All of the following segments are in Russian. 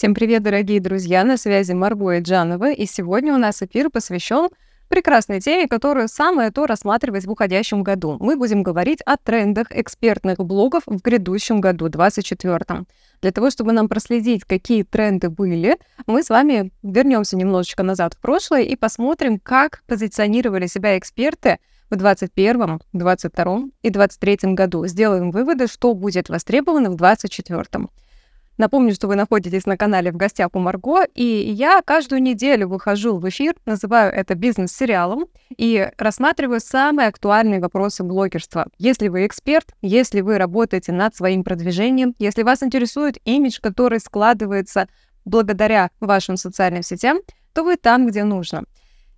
Всем привет, дорогие друзья! На связи Марго и Джанова, и сегодня у нас эфир посвящен прекрасной теме, которую самое то рассматривать в уходящем году. Мы будем говорить о трендах экспертных блогов в грядущем году, 2024. Для того, чтобы нам проследить, какие тренды были, мы с вами вернемся немножечко назад в прошлое и посмотрим, как позиционировали себя эксперты в 2021, 2022 и 2023 году. Сделаем выводы, что будет востребовано в 2024. Напомню, что вы находитесь на канале «В гостях у Марго», и я каждую неделю выхожу в эфир, называю это бизнес-сериалом, и рассматриваю самые актуальные вопросы блогерства. Если вы эксперт, если вы работаете над своим продвижением, если вас интересует имидж, который складывается благодаря вашим социальным сетям, то вы там, где нужно.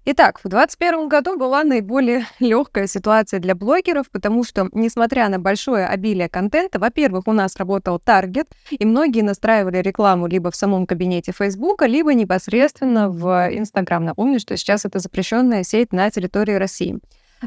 Итак, в 2021 году была наиболее легкая ситуация для блогеров, потому что, несмотря на большое обилие контента, во-первых, у нас работал таргет, и многие настраивали рекламу либо в самом кабинете Facebook, либо непосредственно в Instagram. Напомню, что сейчас это запрещенная сеть на территории России.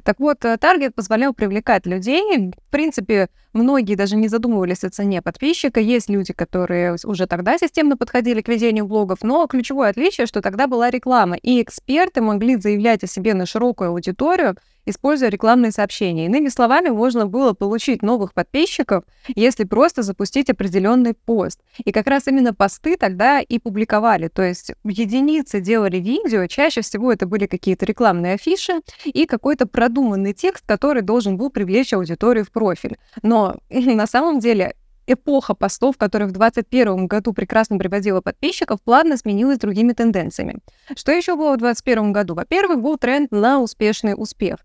Так вот, э, таргет позволял привлекать людей. В принципе, многие даже не задумывались о цене подписчика. Есть люди, которые уже тогда системно подходили к ведению блогов, но ключевое отличие, что тогда была реклама, и эксперты могли заявлять о себе на широкую аудиторию, используя рекламные сообщения. Иными словами, можно было получить новых подписчиков, если просто запустить определенный пост. И как раз именно посты тогда и публиковали. То есть единицы делали видео, чаще всего это были какие-то рекламные афиши и какой-то продуманный текст, который должен был привлечь аудиторию в профиль. Но на самом деле эпоха постов, которая в 2021 году прекрасно приводила подписчиков, плавно сменилась другими тенденциями. Что еще было в 2021 году? Во-первых, был тренд на успешный успех.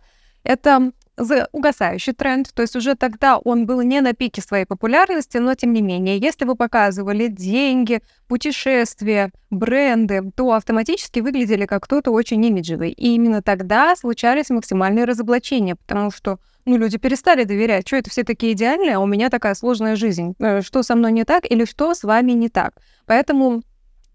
Это угасающий тренд, то есть уже тогда он был не на пике своей популярности, но тем не менее, если вы показывали деньги, путешествия, бренды, то автоматически выглядели как кто-то очень имиджевый. И именно тогда случались максимальные разоблачения, потому что ну, люди перестали доверять, что это все такие идеальные, а у меня такая сложная жизнь. Э, что со мной не так или что с вами не так. Поэтому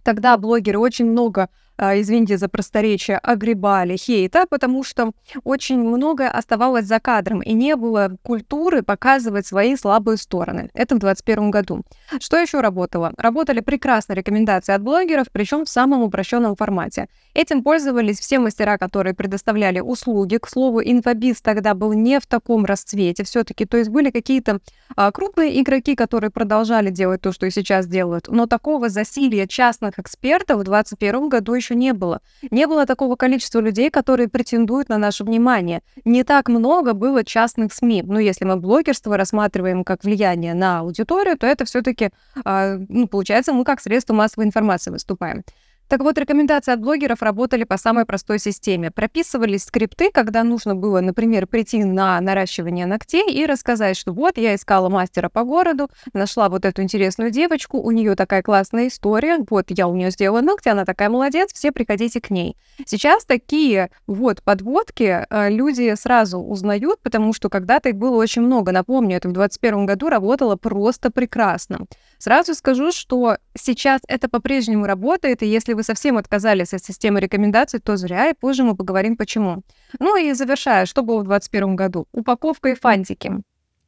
тогда блогеры очень много извините за просторечие, огребали хейта, потому что очень многое оставалось за кадром, и не было культуры показывать свои слабые стороны. Это в 2021 году. Что еще работало? Работали прекрасно рекомендации от блогеров, причем в самом упрощенном формате. Этим пользовались все мастера, которые предоставляли услуги. К слову, инфобиз тогда был не в таком расцвете все-таки, то есть были какие-то а, крупные игроки, которые продолжали делать то, что и сейчас делают, но такого засилия частных экспертов в 2021 году еще еще не было. Не было такого количества людей, которые претендуют на наше внимание. Не так много было частных СМИ. Ну, если мы блогерство рассматриваем как влияние на аудиторию, то это все-таки, а, ну, получается, мы как средство массовой информации выступаем. Так вот, рекомендации от блогеров работали по самой простой системе. Прописывались скрипты, когда нужно было, например, прийти на наращивание ногтей и рассказать, что вот я искала мастера по городу, нашла вот эту интересную девочку, у нее такая классная история, вот я у нее сделала ногти, она такая молодец, все приходите к ней. Сейчас такие вот подводки э, люди сразу узнают, потому что когда-то их было очень много. Напомню, это в 2021 году работало просто прекрасно. Сразу скажу, что сейчас это по-прежнему работает, и если вы совсем отказались от системы рекомендаций, то зря, и позже мы поговорим почему. Ну и завершая, что было в 2021 году? Упаковка и фантики.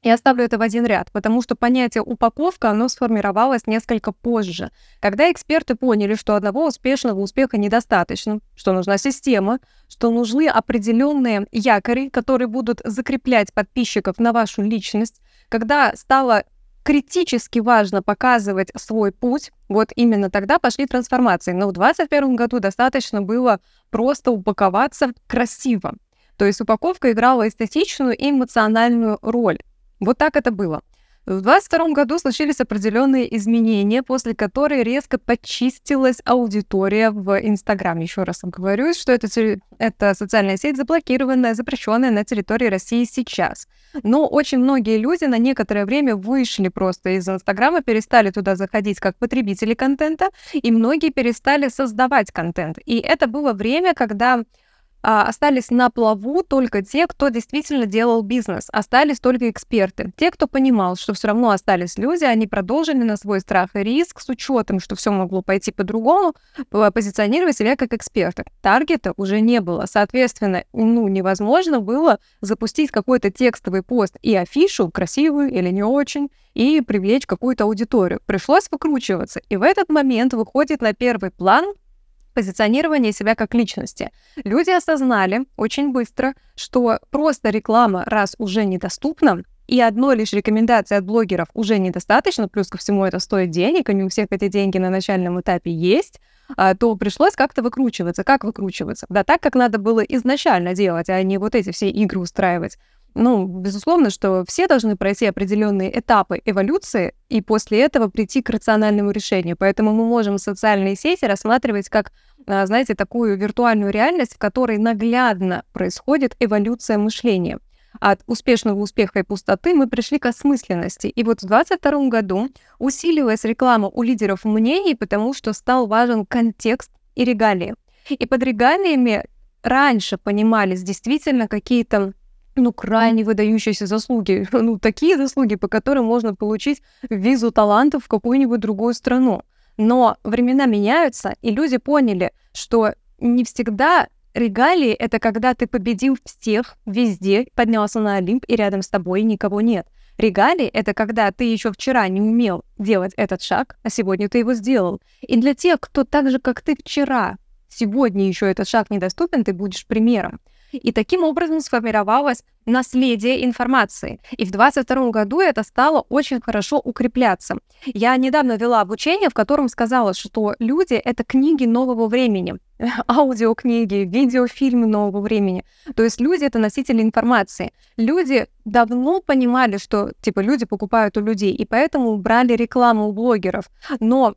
Я оставлю это в один ряд, потому что понятие упаковка, оно сформировалось несколько позже, когда эксперты поняли, что одного успешного успеха недостаточно, что нужна система, что нужны определенные якори, которые будут закреплять подписчиков на вашу личность, когда стало критически важно показывать свой путь. Вот именно тогда пошли трансформации. Но в 2021 году достаточно было просто упаковаться красиво. То есть упаковка играла эстетичную и эмоциональную роль. Вот так это было. В 2022 году случились определенные изменения, после которых резко почистилась аудитория в Инстаграм. Еще раз говорю, что это, это социальная сеть заблокированная, запрещенная на территории России сейчас. Но очень многие люди на некоторое время вышли просто из Инстаграма, перестали туда заходить как потребители контента, и многие перестали создавать контент. И это было время, когда остались на плаву только те, кто действительно делал бизнес, остались только эксперты. Те, кто понимал, что все равно остались люди, они продолжили на свой страх и риск с учетом, что все могло пойти по-другому, позиционировать себя как эксперты. Таргета уже не было. Соответственно, ну, невозможно было запустить какой-то текстовый пост и афишу, красивую или не очень, и привлечь какую-то аудиторию. Пришлось выкручиваться. И в этот момент выходит на первый план позиционирование себя как личности. Люди осознали очень быстро, что просто реклама, раз уже недоступна, и одной лишь рекомендации от блогеров уже недостаточно, плюс ко всему это стоит денег, и не у всех эти деньги на начальном этапе есть, а, то пришлось как-то выкручиваться. Как выкручиваться? Да так, как надо было изначально делать, а не вот эти все игры устраивать. Ну, безусловно, что все должны пройти определенные этапы эволюции и после этого прийти к рациональному решению. Поэтому мы можем социальные сети рассматривать как, а, знаете, такую виртуальную реальность, в которой наглядно происходит эволюция мышления. От успешного успеха и пустоты мы пришли к осмысленности. И вот в 2022 году усилилась реклама у лидеров мнений, потому что стал важен контекст и регалии. И под регалиями раньше понимались действительно какие-то ну, крайне выдающиеся заслуги, ну, такие заслуги, по которым можно получить визу талантов в какую-нибудь другую страну. Но времена меняются, и люди поняли, что не всегда регалии — это когда ты победил всех везде, поднялся на Олимп, и рядом с тобой никого нет. Регалии — это когда ты еще вчера не умел делать этот шаг, а сегодня ты его сделал. И для тех, кто так же, как ты вчера, сегодня еще этот шаг недоступен, ты будешь примером. И таким образом сформировалось наследие информации. И в 2022 году это стало очень хорошо укрепляться. Я недавно вела обучение, в котором сказала, что люди — это книги нового времени, аудиокниги, видеофильмы нового времени. То есть люди — это носители информации. Люди давно понимали, что типа люди покупают у людей, и поэтому брали рекламу у блогеров. Но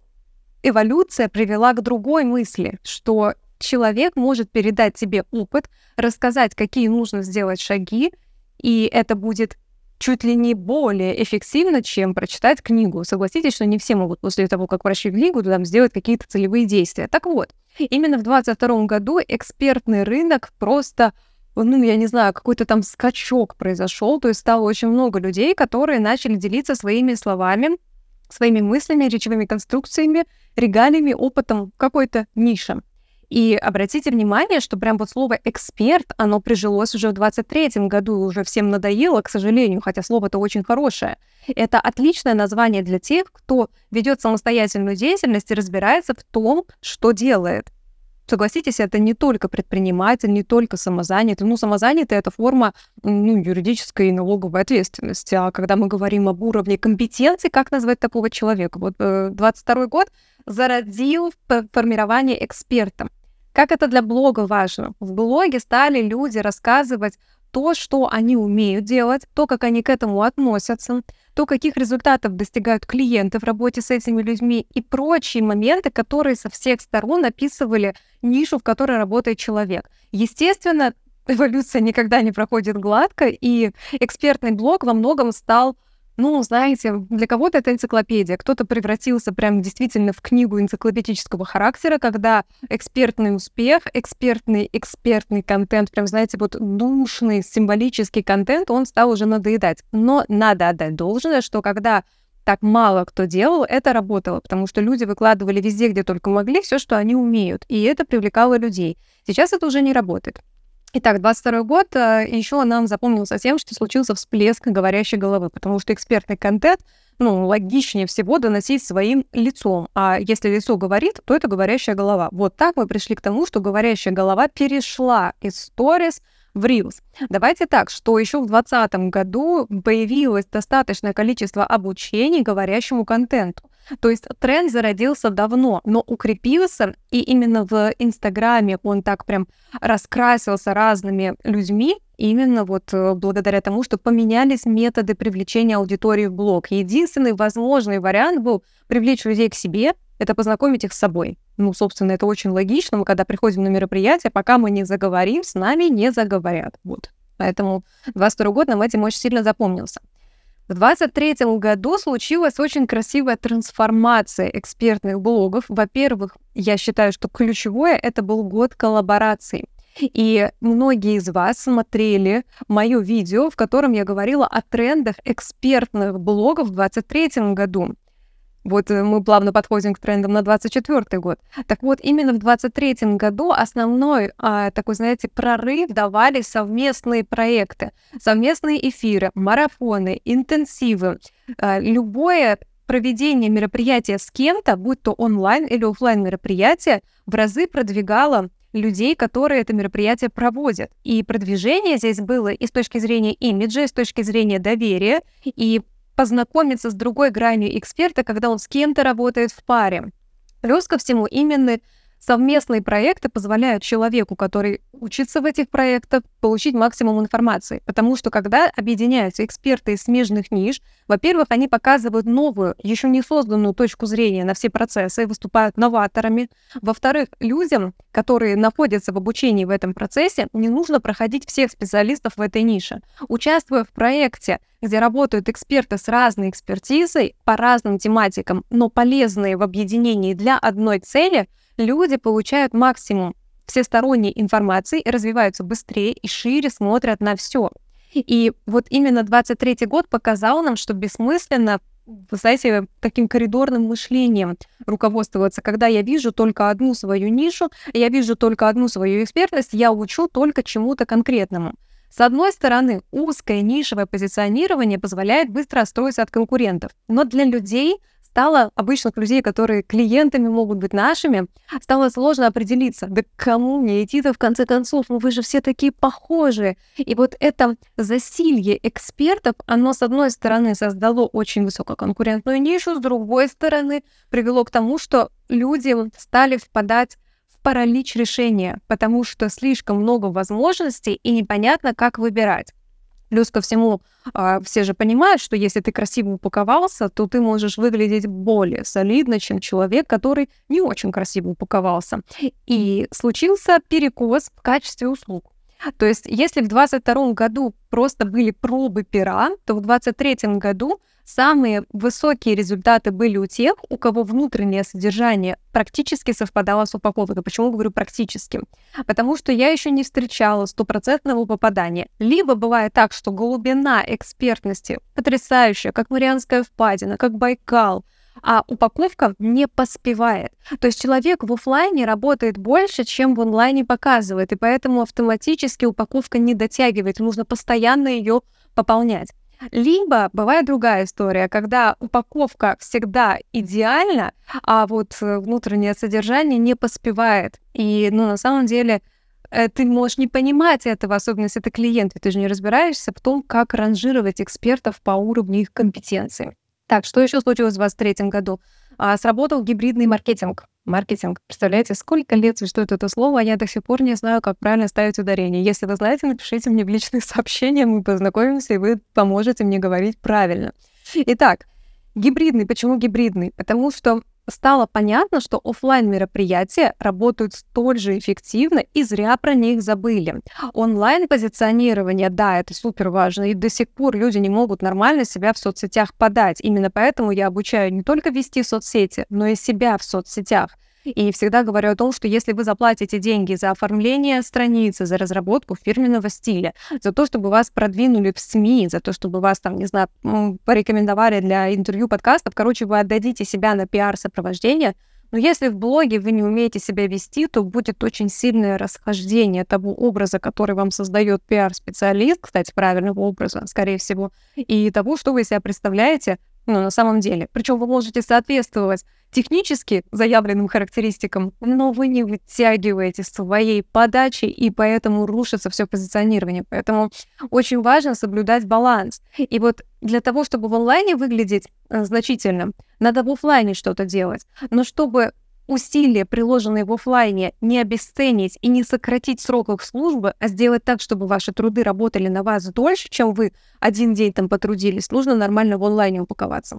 эволюция привела к другой мысли, что человек может передать тебе опыт, рассказать, какие нужно сделать шаги, и это будет чуть ли не более эффективно, чем прочитать книгу. Согласитесь, что не все могут после того, как прочли книгу, там, сделать какие-то целевые действия. Так вот, именно в 2022 году экспертный рынок просто ну, я не знаю, какой-то там скачок произошел, то есть стало очень много людей, которые начали делиться своими словами, своими мыслями, речевыми конструкциями, регалиями, опытом какой-то ниши. И обратите внимание, что прям вот слово «эксперт», оно прижилось уже в 23-м году, уже всем надоело, к сожалению, хотя слово-то очень хорошее. Это отличное название для тех, кто ведет самостоятельную деятельность и разбирается в том, что делает. Согласитесь, это не только предприниматель, не только самозанятый. Ну, самозанятый — это форма ну, юридической и налоговой ответственности. А когда мы говорим об уровне компетенции, как назвать такого человека? Вот э, 22 год зародил формирование экспертом. Как это для блога важно? В блоге стали люди рассказывать то, что они умеют делать, то, как они к этому относятся, то, каких результатов достигают клиенты в работе с этими людьми и прочие моменты, которые со всех сторон описывали нишу, в которой работает человек. Естественно, эволюция никогда не проходит гладко, и экспертный блог во многом стал ну, знаете, для кого-то это энциклопедия, кто-то превратился прям действительно в книгу энциклопедического характера, когда экспертный успех, экспертный, экспертный контент, прям, знаете, вот душный, символический контент, он стал уже надоедать. Но надо отдать должное, что когда так мало кто делал, это работало, потому что люди выкладывали везде, где только могли, все, что они умеют, и это привлекало людей. Сейчас это уже не работает. Итак, 22 год э, еще нам запомнился тем, что случился всплеск говорящей головы, потому что экспертный контент, ну, логичнее всего доносить своим лицом. А если лицо говорит, то это говорящая голова. Вот так мы пришли к тому, что говорящая голова перешла из сторис в Reels. Давайте так, что еще в 2020 году появилось достаточное количество обучений говорящему контенту. То есть тренд зародился давно, но укрепился, и именно в Инстаграме он так прям раскрасился разными людьми, именно вот э, благодаря тому, что поменялись методы привлечения аудитории в блог. Единственный возможный вариант был привлечь людей к себе, это познакомить их с собой. Ну, собственно, это очень логично. Мы когда приходим на мероприятие, пока мы не заговорим, с нами не заговорят. Вот. Поэтому 22 год нам этим очень сильно запомнился. В 2023 году случилась очень красивая трансформация экспертных блогов. Во-первых, я считаю, что ключевое это был год коллабораций. И многие из вас смотрели мое видео, в котором я говорила о трендах экспертных блогов в 2023 году. Вот э, мы плавно подходим к трендам на 2024 год. Так вот, именно в 2023 году основной а, такой, знаете, прорыв давали совместные проекты, совместные эфиры, марафоны, интенсивы. А, любое проведение мероприятия с кем-то, будь то онлайн или офлайн мероприятие, в разы продвигало людей, которые это мероприятие проводят. И продвижение здесь было и с точки зрения имиджа, и с точки зрения доверия, и познакомиться с другой гранью эксперта, когда он с кем-то работает в паре. Плюс ко всему, именно Совместные проекты позволяют человеку, который учится в этих проектах, получить максимум информации. Потому что когда объединяются эксперты из смежных ниш, во-первых, они показывают новую, еще не созданную точку зрения на все процессы, выступают новаторами. Во-вторых, людям, которые находятся в обучении в этом процессе, не нужно проходить всех специалистов в этой нише. Участвуя в проекте, где работают эксперты с разной экспертизой по разным тематикам, но полезные в объединении для одной цели – люди получают максимум всесторонней информации, развиваются быстрее и шире смотрят на все. И вот именно 23 год показал нам, что бессмысленно вы знаете, таким коридорным мышлением руководствоваться, когда я вижу только одну свою нишу, я вижу только одну свою экспертность, я учу только чему-то конкретному. С одной стороны, узкое нишевое позиционирование позволяет быстро отстроиться от конкурентов, но для людей стало обычных людей, которые клиентами могут быть нашими, стало сложно определиться, да к кому мне идти-то в конце концов, ну вы же все такие похожие. И вот это засилье экспертов, оно с одной стороны создало очень высококонкурентную нишу, с другой стороны привело к тому, что люди стали впадать в паралич решения, потому что слишком много возможностей и непонятно, как выбирать. Плюс ко всему, а, все же понимают, что если ты красиво упаковался, то ты можешь выглядеть более солидно, чем человек, который не очень красиво упаковался. И случился перекос в качестве услуг. То есть, если в 2022 году просто были пробы пера, то в 2023 году самые высокие результаты были у тех, у кого внутреннее содержание практически совпадало с упаковкой. Почему говорю практически? Потому что я еще не встречала стопроцентного попадания. Либо бывает так, что глубина экспертности потрясающая, как Марианская впадина, как Байкал, а упаковка не поспевает. То есть человек в офлайне работает больше, чем в онлайне показывает, и поэтому автоматически упаковка не дотягивает, нужно постоянно ее пополнять. Либо бывает другая история, когда упаковка всегда идеальна, а вот э, внутреннее содержание не поспевает. И, ну, на самом деле, э, ты можешь не понимать этого, особенно если ты клиент, ведь ты же не разбираешься в том, как ранжировать экспертов по уровню их компетенции. Так, что еще случилось в 2023 году? А, сработал гибридный маркетинг. Маркетинг. Представляете, сколько лет существует это слово, а я до сих пор не знаю, как правильно ставить ударение. Если вы знаете, напишите мне в личные сообщения, мы познакомимся, и вы поможете мне говорить правильно. Итак, гибридный. Почему гибридный? Потому что стало понятно, что офлайн мероприятия работают столь же эффективно и зря про них забыли. Онлайн-позиционирование, да, это супер важно, и до сих пор люди не могут нормально себя в соцсетях подать. Именно поэтому я обучаю не только вести соцсети, но и себя в соцсетях. И всегда говорю о том, что если вы заплатите деньги за оформление страницы, за разработку фирменного стиля, за то, чтобы вас продвинули в СМИ, за то, чтобы вас там, не знаю, порекомендовали для интервью, подкастов, короче, вы отдадите себя на пиар-сопровождение, но если в блоге вы не умеете себя вести, то будет очень сильное расхождение того образа, который вам создает пиар-специалист, кстати, правильного образа, скорее всего, и того, что вы себя представляете ну, на самом деле. Причем вы можете соответствовать технически заявленным характеристикам, но вы не вытягиваете своей подачи, и поэтому рушится все позиционирование. Поэтому очень важно соблюдать баланс. И вот для того, чтобы в онлайне выглядеть э, значительно, надо в офлайне что-то делать. Но чтобы усилия, приложенные в офлайне, не обесценить и не сократить срок их службы, а сделать так, чтобы ваши труды работали на вас дольше, чем вы один день там потрудились, нужно нормально в онлайне упаковаться.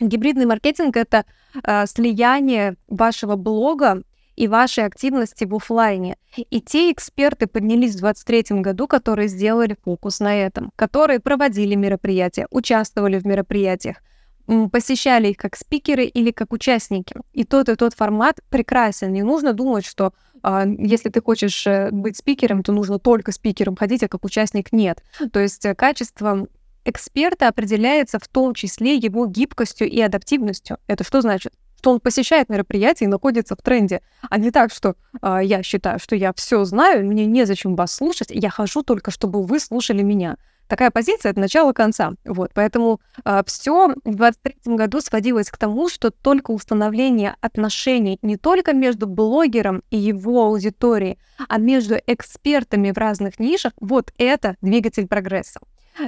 Гибридный маркетинг — это э, слияние вашего блога и вашей активности в офлайне. И те эксперты поднялись в 2023 году, которые сделали фокус на этом, которые проводили мероприятия, участвовали в мероприятиях, посещали их как спикеры или как участники. И тот и тот формат прекрасен. Не нужно думать, что э, если ты хочешь э, быть спикером, то нужно только спикером ходить, а как участник нет. То есть э, качество эксперта определяется в том числе его гибкостью и адаптивностью. Это что значит? Что он посещает мероприятия и находится в тренде, а не так, что э, я считаю, что я все знаю, мне незачем вас слушать, я хожу только, чтобы вы слушали меня такая позиция от начала конца. Вот, поэтому э, а, все в 23 году сводилось к тому, что только установление отношений не только между блогером и его аудиторией, а между экспертами в разных нишах, вот это двигатель прогресса.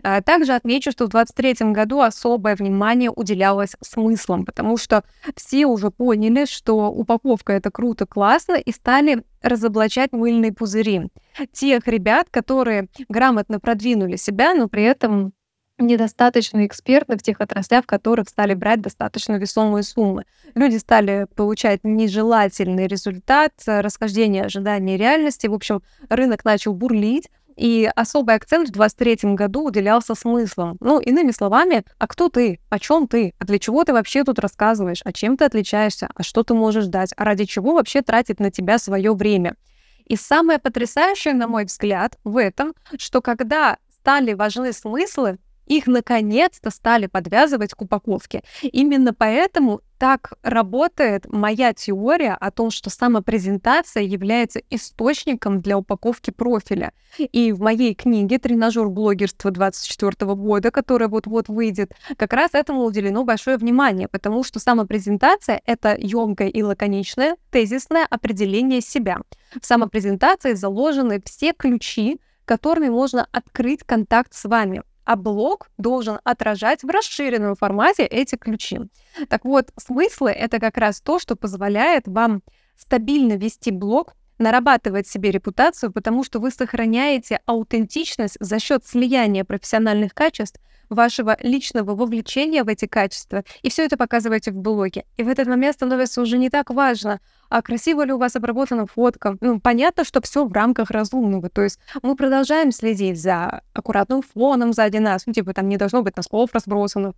А, также отмечу, что в 2023 году особое внимание уделялось смыслам, потому что все уже поняли, что упаковка это круто, классно, и стали разоблачать мыльные пузыри. Тех ребят, которые грамотно продвинули себя, но при этом недостаточно экспертны в тех отраслях, в которых стали брать достаточно весомые суммы. Люди стали получать нежелательный результат, расхождение ожиданий реальности. В общем, рынок начал бурлить, и особый акцент в 23 году уделялся смыслам. Ну, иными словами, а кто ты? О чем ты? А для чего ты вообще тут рассказываешь? А чем ты отличаешься? А что ты можешь дать? А ради чего вообще тратить на тебя свое время? И самое потрясающее, на мой взгляд, в этом, что когда стали важны смыслы, их наконец-то стали подвязывать к упаковке. Именно поэтому так работает моя теория о том, что самопрезентация является источником для упаковки профиля. И в моей книге «Тренажер блогерства 24 года», которая вот-вот выйдет, как раз этому уделено большое внимание, потому что самопрезентация — это емкое и лаконичное, тезисное определение себя. В самопрезентации заложены все ключи, которыми можно открыть контакт с вами а блок должен отражать в расширенном формате эти ключи. Так вот, смыслы — это как раз то, что позволяет вам стабильно вести блог, нарабатывать себе репутацию, потому что вы сохраняете аутентичность за счет слияния профессиональных качеств вашего личного вовлечения в эти качества, и все это показываете в блоге. И в этот момент становится уже не так важно, а красиво ли у вас обработана фотка. Ну, понятно, что все в рамках разумного. То есть мы продолжаем следить за аккуратным фоном сзади нас. Ну, типа, там не должно быть носков разбросанных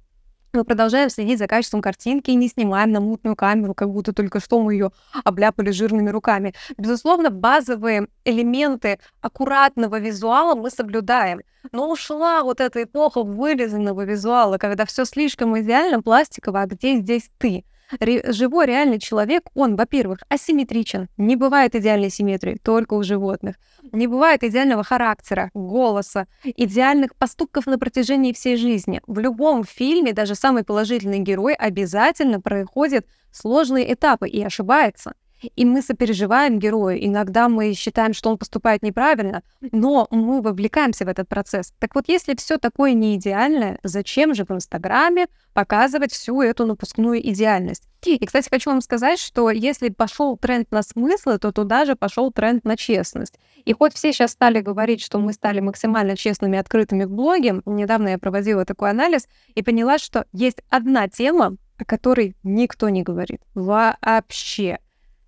мы продолжаем следить за качеством картинки и не снимаем на мутную камеру, как будто только что мы ее обляпали жирными руками. Безусловно, базовые элементы аккуратного визуала мы соблюдаем. Но ушла вот эта эпоха вылизанного визуала, когда все слишком идеально, пластиково, а где здесь ты? Ре- живой реальный человек, он, во-первых, асимметричен. Не бывает идеальной симметрии, только у животных. Не бывает идеального характера, голоса, идеальных поступков на протяжении всей жизни. В любом фильме даже самый положительный герой обязательно проходит сложные этапы и ошибается и мы сопереживаем герою. Иногда мы считаем, что он поступает неправильно, но мы вовлекаемся в этот процесс. Так вот, если все такое не идеальное, зачем же в Инстаграме показывать всю эту напускную идеальность? И, кстати, хочу вам сказать, что если пошел тренд на смыслы, то туда же пошел тренд на честность. И хоть все сейчас стали говорить, что мы стали максимально честными и открытыми в блоге, недавно я проводила такой анализ и поняла, что есть одна тема, о которой никто не говорит вообще.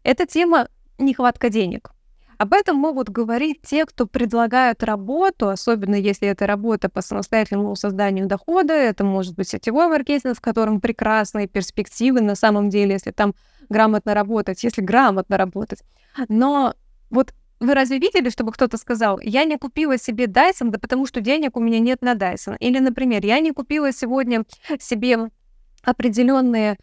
Это тема нехватка денег. Об этом могут говорить те, кто предлагают работу, особенно если это работа по самостоятельному созданию дохода, это может быть сетевой маркетинг, в котором прекрасные перспективы на самом деле, если там грамотно работать, если грамотно работать. Но вот вы разве видели, чтобы кто-то сказал, я не купила себе Dyson, да потому что денег у меня нет на Dyson? Или, например, я не купила сегодня себе определенные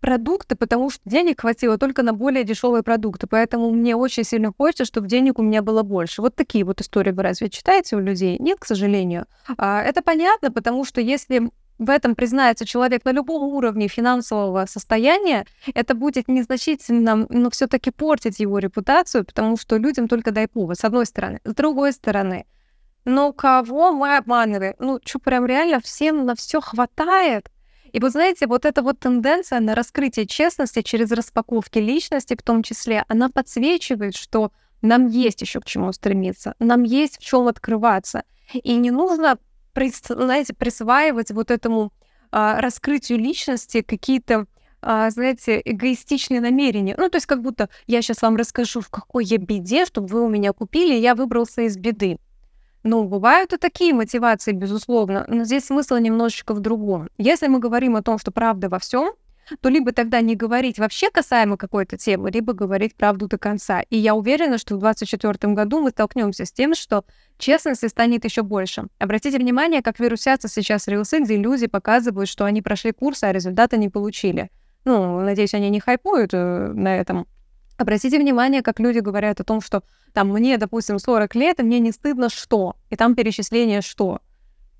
продукты, потому что денег хватило только на более дешевые продукты, поэтому мне очень сильно хочется, чтобы денег у меня было больше. Вот такие вот истории вы разве читаете у людей? Нет, к сожалению. А, это понятно, потому что если в этом признается человек на любом уровне финансового состояния, это будет незначительно, но все-таки портить его репутацию, потому что людям только дай повод, с одной стороны. С другой стороны, ну кого мы обманываем? Ну, что, прям реально всем на все хватает? И вот знаете, вот эта вот тенденция на раскрытие честности через распаковки личности в том числе, она подсвечивает, что нам есть еще к чему стремиться, нам есть в чем открываться. И не нужно, знаете, присваивать вот этому а, раскрытию личности какие-то а, знаете, эгоистичные намерения. Ну, то есть как будто я сейчас вам расскажу, в какой я беде, чтобы вы у меня купили, я выбрался из беды. Ну, бывают и такие мотивации, безусловно, но здесь смысл немножечко в другом. Если мы говорим о том, что правда во всем, то либо тогда не говорить вообще касаемо какой-то темы, либо говорить правду до конца. И я уверена, что в 2024 году мы столкнемся с тем, что честности станет еще больше. Обратите внимание, как вирусятся сейчас рилсы, где люди показывают, что они прошли курс, а результата не получили. Ну, надеюсь, они не хайпуют э, на этом. Обратите внимание, как люди говорят о том, что там мне, допустим, 40 лет, и мне не стыдно что, и там перечисление что.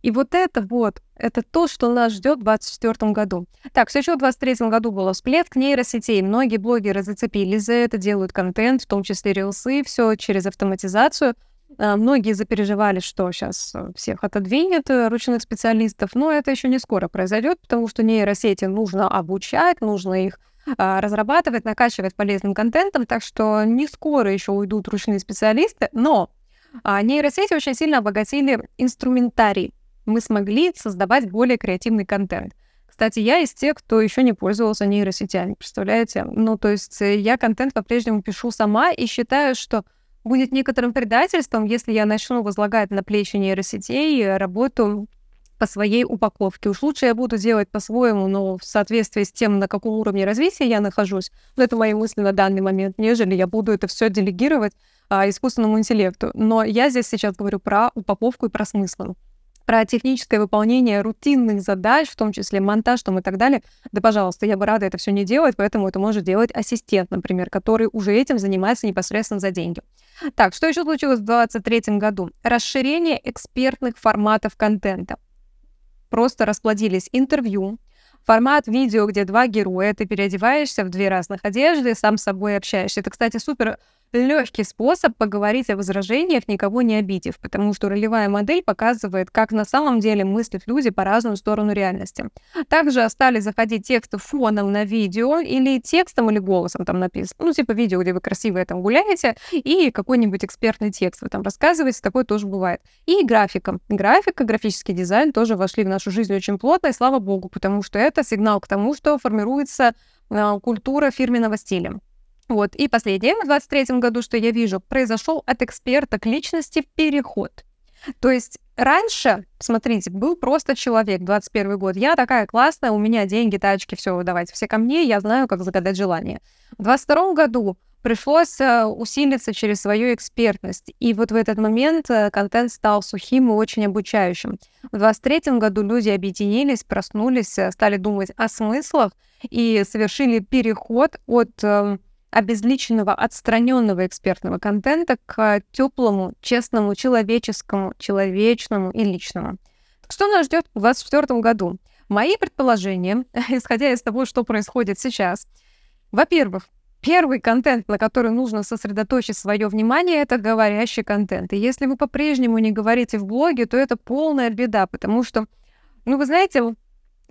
И вот это вот, это то, что нас ждет в 2024 году. Так, все еще в 2023 году было всплеск нейросетей. Многие блогеры зацепились за это, делают контент, в том числе рилсы, все через автоматизацию. А, многие запереживали, что сейчас э, всех отодвинет э, ручных специалистов, но это еще не скоро произойдет, потому что нейросети нужно обучать, нужно их а, разрабатывать, накачивать полезным контентом, так что не скоро еще уйдут ручные специалисты, но а, нейросети очень сильно обогатили инструментарий. Мы смогли создавать более креативный контент. Кстати, я из тех, кто еще не пользовался нейросетями, представляете? Ну, то есть э, я контент по-прежнему пишу сама и считаю, что будет некоторым предательством, если я начну возлагать на плечи нейросетей работу по своей упаковке. Уж лучше я буду делать по-своему, но в соответствии с тем, на каком уровне развития я нахожусь, но это мои мысли на данный момент, нежели я буду это все делегировать а, искусственному интеллекту. Но я здесь сейчас говорю про упаковку и про смысл про техническое выполнение рутинных задач, в том числе монтаж там и так далее, да, пожалуйста, я бы рада это все не делать, поэтому это может делать ассистент, например, который уже этим занимается непосредственно за деньги. Так, что еще случилось в 2023 году? Расширение экспертных форматов контента просто расплодились интервью, формат видео, где два героя, ты переодеваешься в две разных одежды, сам с собой общаешься. Это, кстати, супер легкий способ поговорить о возражениях, никого не обидев, потому что ролевая модель показывает, как на самом деле мыслят люди по разную сторону реальности. Также стали заходить тексты фоном на видео или текстом или голосом там написано. Ну, типа видео, где вы красивые там гуляете, и какой-нибудь экспертный текст вы там рассказываете, такое тоже бывает. И графика. Графика, графический дизайн тоже вошли в нашу жизнь очень плотно, и слава богу, потому что это сигнал к тому, что формируется э, культура фирменного стиля. Вот. И последнее, в 23 году, что я вижу, произошел от эксперта к личности переход. То есть раньше, смотрите, был просто человек, 21 год, я такая классная, у меня деньги, тачки, все, давайте все ко мне, я знаю, как загадать желание. В 22 году пришлось э, усилиться через свою экспертность. И вот в этот момент э, контент стал сухим и очень обучающим. В 23 году люди объединились, проснулись, э, стали думать о смыслах и совершили переход от обезличенного, отстраненного экспертного контента к теплому, честному, человеческому, человечному и личному. Что нас ждет в 2024 году? Мои предположения, исходя из того, что происходит сейчас, во-первых, первый контент, на который нужно сосредоточить свое внимание, это говорящий контент. И если вы по-прежнему не говорите в блоге, то это полная беда, потому что, ну, вы знаете,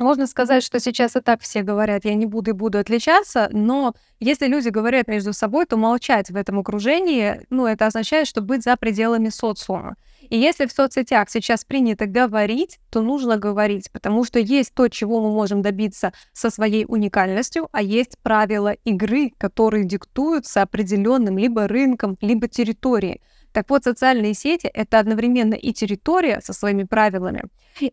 можно сказать, что сейчас и так все говорят, я не буду и буду отличаться, но если люди говорят между собой, то молчать в этом окружении, ну, это означает, что быть за пределами социума. И если в соцсетях сейчас принято говорить, то нужно говорить, потому что есть то, чего мы можем добиться со своей уникальностью, а есть правила игры, которые диктуются определенным либо рынком, либо территорией. Так вот, социальные сети — это одновременно и территория со своими правилами,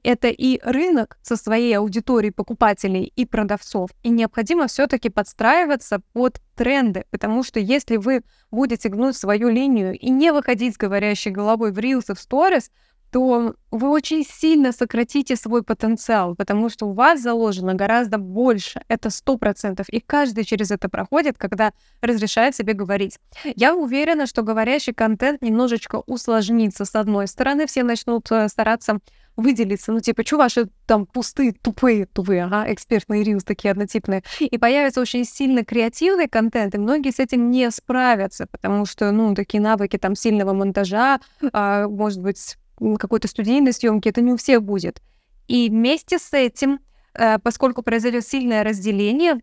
это и рынок со своей аудиторией покупателей и продавцов. И необходимо все таки подстраиваться под тренды, потому что если вы будете гнуть свою линию и не выходить с говорящей головой в Reels и в Stories, то вы очень сильно сократите свой потенциал, потому что у вас заложено гораздо больше. Это сто процентов. И каждый через это проходит, когда разрешает себе говорить. Я уверена, что говорящий контент немножечко усложнится. С одной стороны, все начнут э, стараться выделиться, ну, типа, что ваши там пустые, тупые, тупые, ага, экспертные рилс такие однотипные, и появится очень сильно креативный контент, и многие с этим не справятся, потому что, ну, такие навыки там сильного монтажа, а, может быть, какой-то студийной съемки, это не у всех будет. И вместе с этим, э, поскольку произойдет сильное разделение,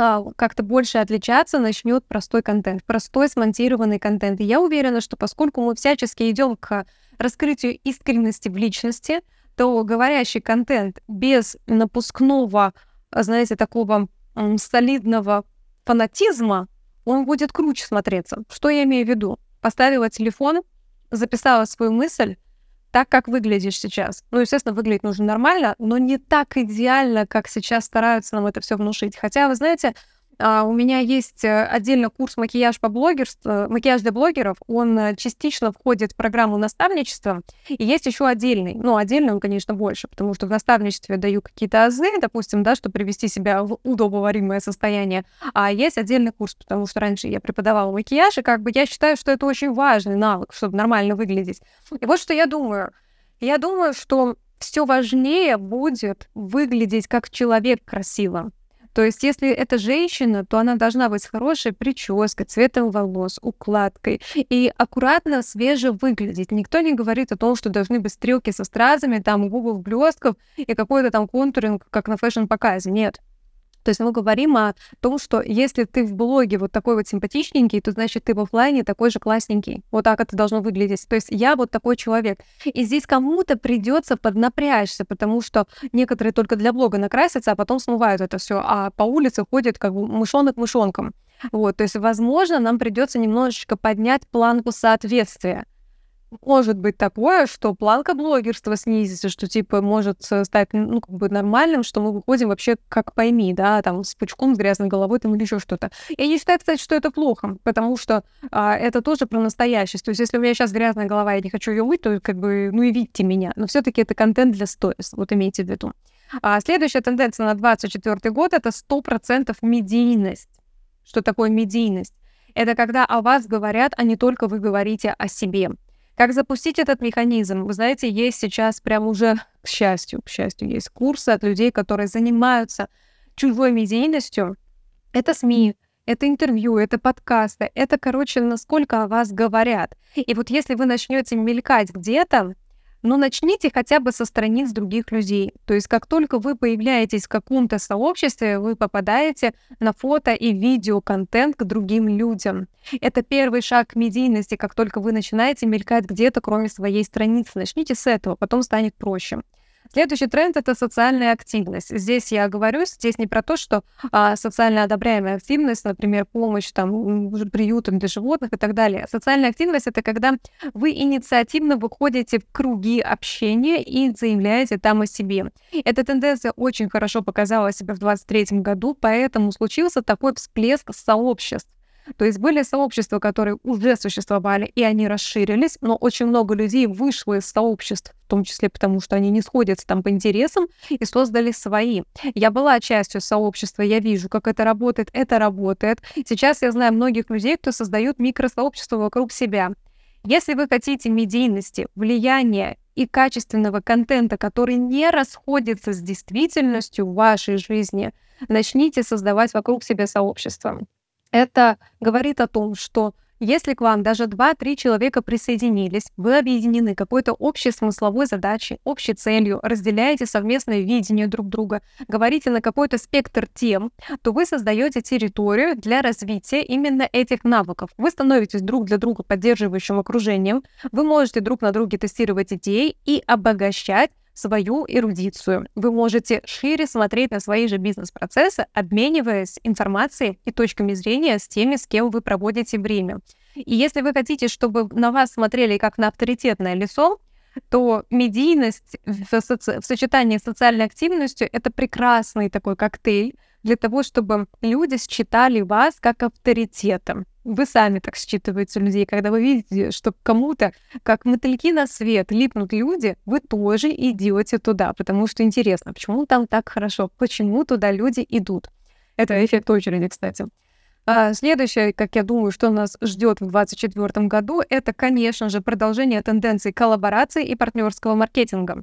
а, как-то больше отличаться начнет простой контент, простой смонтированный контент. И я уверена, что поскольку мы всячески идем к раскрытию искренности в личности, то говорящий контент без напускного, знаете, такого солидного фанатизма, он будет круче смотреться. Что я имею в виду? Поставила телефон, записала свою мысль, так, как выглядишь сейчас. Ну, естественно, выглядеть нужно нормально, но не так идеально, как сейчас стараются нам это все внушить. Хотя, вы знаете, а, у меня есть э, отдельно курс макияж по блогерству, макияж для блогеров. Он э, частично входит в программу наставничества. И есть еще отдельный. Ну, отдельный он, конечно, больше, потому что в наставничестве даю какие-то азы, допустим, да, чтобы привести себя в удобоваримое состояние. А есть отдельный курс, потому что раньше я преподавала макияж, и как бы я считаю, что это очень важный навык, чтобы нормально выглядеть. И вот что я думаю. Я думаю, что все важнее будет выглядеть как человек красиво. То есть, если это женщина, то она должна быть с хорошей прической, цветом волос, укладкой и аккуратно, свеже выглядеть. Никто не говорит о том, что должны быть стрелки со стразами, там, губов блестков и какой-то там контуринг, как на фэшн-показе. Нет. То есть мы говорим о том, что если ты в блоге вот такой вот симпатичненький, то значит ты в офлайне такой же классненький. Вот так это должно выглядеть. То есть я вот такой человек. И здесь кому-то придется поднапрячься, потому что некоторые только для блога накрасятся, а потом смывают это все, а по улице ходят как бы мышонок мышонком. Вот, то есть, возможно, нам придется немножечко поднять планку соответствия может быть такое, что планка блогерства снизится, что типа может стать ну, как бы нормальным, что мы выходим вообще как пойми, да, там с пучком, с грязной головой там или еще что-то. Я не считаю, кстати, что это плохо, потому что а, это тоже про настоящесть. То есть если у меня сейчас грязная голова, я не хочу ее мыть, то как бы, ну и видите меня. Но все-таки это контент для сторис, вот имейте в виду. А следующая тенденция на 2024 год — это 100% медийность. Что такое медийность? Это когда о вас говорят, а не только вы говорите о себе. Как запустить этот механизм? Вы знаете, есть сейчас прям уже, к счастью, к счастью, есть курсы от людей, которые занимаются чужой медийностью. Это СМИ, это интервью, это подкасты, это, короче, насколько о вас говорят. И вот если вы начнете мелькать где-то, но начните хотя бы со страниц других людей. То есть как только вы появляетесь в каком-то сообществе, вы попадаете на фото и видео контент к другим людям. Это первый шаг к медийности, как только вы начинаете мелькать где-то, кроме своей страницы. Начните с этого, потом станет проще. Следующий тренд — это социальная активность. Здесь я говорю, здесь не про то, что а, социально одобряемая активность, например, помощь там, приютам для животных и так далее. Социальная активность — это когда вы инициативно выходите в круги общения и заявляете там о себе. Эта тенденция очень хорошо показала себя в 2023 году, поэтому случился такой всплеск сообществ. То есть были сообщества, которые уже существовали, и они расширились, но очень много людей вышло из сообществ, в том числе потому, что они не сходятся там по интересам, и создали свои. Я была частью сообщества, я вижу, как это работает, это работает. Сейчас я знаю многих людей, кто создают микросообщества вокруг себя. Если вы хотите медийности, влияния и качественного контента, который не расходится с действительностью в вашей жизни, начните создавать вокруг себя сообщество. Это говорит о том, что если к вам даже 2-3 человека присоединились, вы объединены какой-то общей смысловой задачей, общей целью, разделяете совместное видение друг друга, говорите на какой-то спектр тем, то вы создаете территорию для развития именно этих навыков. Вы становитесь друг для друга поддерживающим окружением, вы можете друг на друге тестировать идеи и обогащать свою эрудицию. Вы можете шире смотреть на свои же бизнес-процессы, обмениваясь информацией и точками зрения с теми, с кем вы проводите время. И если вы хотите, чтобы на вас смотрели как на авторитетное лицо, то медийность в, соци... в сочетании с социальной активностью — это прекрасный такой коктейль для того, чтобы люди считали вас как авторитетом. Вы сами так считываете людей, когда вы видите, что кому-то, как мотыльки на свет, липнут люди, вы тоже идете туда, потому что интересно, почему там так хорошо, почему туда люди идут. Это эффект очереди, кстати. А следующее, как я думаю, что нас ждет в 2024 году, это, конечно же, продолжение тенденций коллаборации и партнерского маркетинга.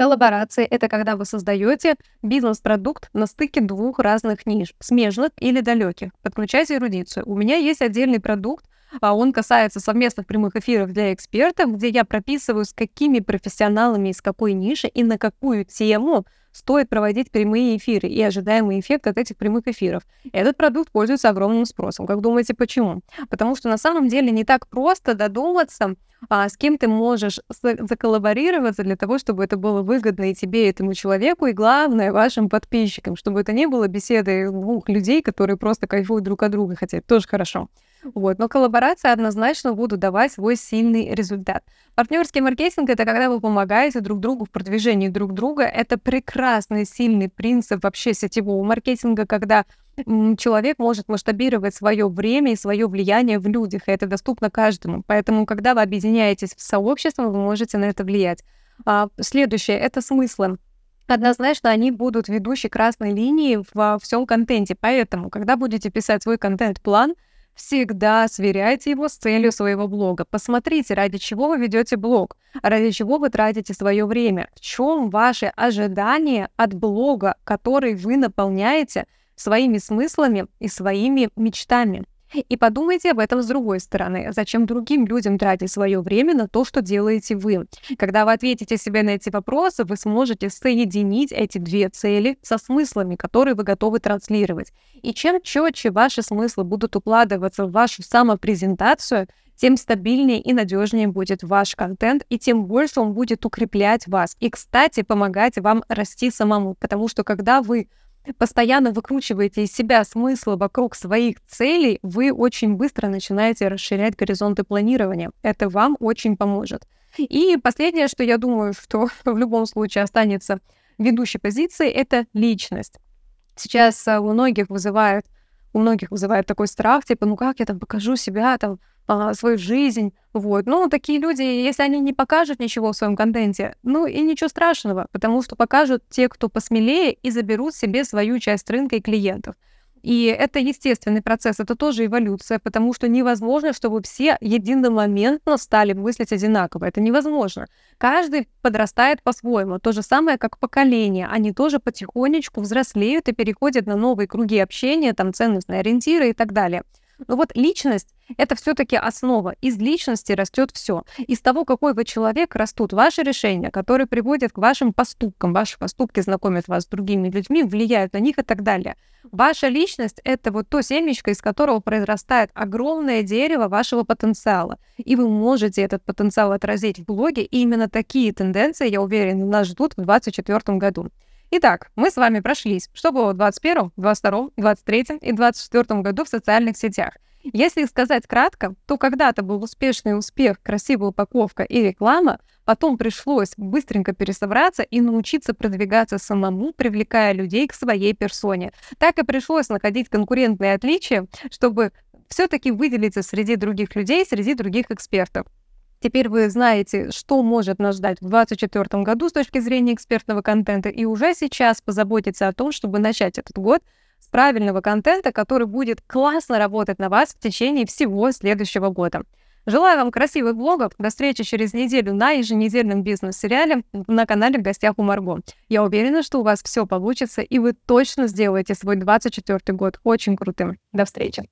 Коллаборация — это когда вы создаете бизнес-продукт на стыке двух разных ниш, смежных или далеких. Подключайте эрудицию. У меня есть отдельный продукт, а он касается совместных прямых эфиров для экспертов, где я прописываю, с какими профессионалами из какой ниши и на какую тему стоит проводить прямые эфиры и ожидаемый эффект от этих прямых эфиров. Этот продукт пользуется огромным спросом. Как думаете, почему? Потому что на самом деле не так просто додуматься, а, с кем ты можешь заколлаборироваться для того, чтобы это было выгодно и тебе, и этому человеку, и главное, вашим подписчикам, чтобы это не было беседой двух людей, которые просто кайфуют друг от друга, хотя это тоже хорошо. Вот. Но коллаборации однозначно будут давать свой сильный результат. Партнерский маркетинг — это когда вы помогаете друг другу в продвижении друг друга. Это прекрасный, сильный принцип вообще сетевого маркетинга, когда человек может масштабировать свое время и свое влияние в людях, и это доступно каждому. Поэтому, когда вы объединяетесь в сообщество, вы можете на это влиять. А, следующее — это смыслы. Однозначно они будут ведущей красной линии во всем контенте. Поэтому, когда будете писать свой контент-план, всегда сверяйте его с целью своего блога. Посмотрите, ради чего вы ведете блог, ради чего вы тратите свое время, в чем ваши ожидания от блога, который вы наполняете своими смыслами и своими мечтами. И подумайте об этом с другой стороны. Зачем другим людям тратить свое время на то, что делаете вы? Когда вы ответите себе на эти вопросы, вы сможете соединить эти две цели со смыслами, которые вы готовы транслировать. И чем четче ваши смыслы будут укладываться в вашу самопрезентацию, тем стабильнее и надежнее будет ваш контент, и тем больше он будет укреплять вас. И, кстати, помогать вам расти самому, потому что когда вы постоянно выкручиваете из себя смысл вокруг своих целей, вы очень быстро начинаете расширять горизонты планирования. Это вам очень поможет. И последнее, что я думаю, что в любом случае останется ведущей позицией, это личность. Сейчас э, у многих вызывает, у многих вызывает такой страх, типа, ну как я там покажу себя, там, а, свою жизнь, вот. Ну, такие люди, если они не покажут ничего в своем контенте, ну и ничего страшного, потому что покажут те, кто посмелее, и заберут себе свою часть рынка и клиентов. И это естественный процесс, это тоже эволюция, потому что невозможно, чтобы все единомоментно стали мыслить одинаково. Это невозможно. Каждый подрастает по-своему. То же самое, как поколение. Они тоже потихонечку взрослеют и переходят на новые круги общения, там ценностные ориентиры и так далее. Но вот личность — это все-таки основа. Из личности растет все. Из того, какой вы человек, растут ваши решения, которые приводят к вашим поступкам. Ваши поступки знакомят вас с другими людьми, влияют на них и так далее. Ваша личность — это вот то семечко, из которого произрастает огромное дерево вашего потенциала. И вы можете этот потенциал отразить в блоге. И именно такие тенденции, я уверена, нас ждут в 2024 году. Итак, мы с вами прошлись, что было в 21, 22, 23 и 24 году в социальных сетях. Если сказать кратко, то когда-то был успешный успех, красивая упаковка и реклама, потом пришлось быстренько пересобраться и научиться продвигаться самому, привлекая людей к своей персоне. Так и пришлось находить конкурентные отличия, чтобы все-таки выделиться среди других людей, среди других экспертов. Теперь вы знаете, что может нас ждать в 2024 году с точки зрения экспертного контента, и уже сейчас позаботиться о том, чтобы начать этот год с правильного контента, который будет классно работать на вас в течение всего следующего года. Желаю вам красивых блогов. До встречи через неделю на еженедельном бизнес-сериале на канале «В гостях у Марго». Я уверена, что у вас все получится, и вы точно сделаете свой 24 год очень крутым. До встречи!